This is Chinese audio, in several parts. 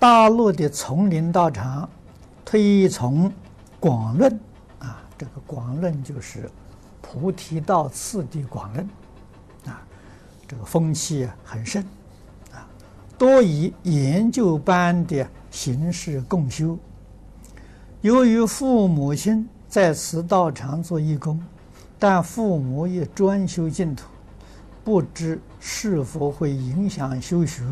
大陆的丛林道场推崇广论啊，这个广论就是菩提道次第广论啊，这个风气很盛啊，多以研究班的形式共修。由于父母亲在此道场做义工，但父母也专修净土，不知是否会影响修学。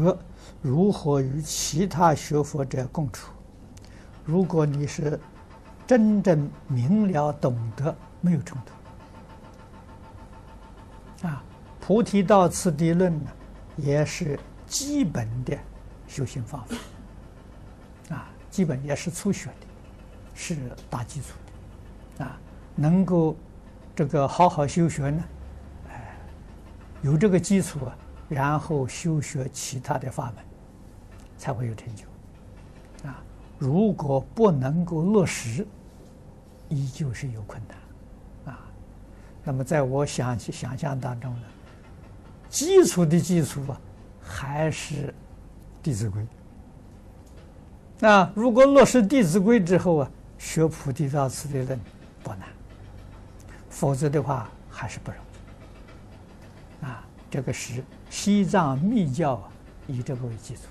如何与其他学佛者共处？如果你是真正明了懂得，没有冲突啊。菩提道次第论呢，也是基本的修行方法啊，基本也是初学的，是打基础的啊。能够这个好好修学呢，有这个基础啊，然后修学其他的法门。才会有成就，啊！如果不能够落实，依旧是有困难，啊！那么在我想想象当中呢，基础的基础啊，还是《弟子规》。那如果落实《弟子规》之后啊，学菩提道次第论不难，否则的话还是不容易。这个是西藏密教，以这个为基础。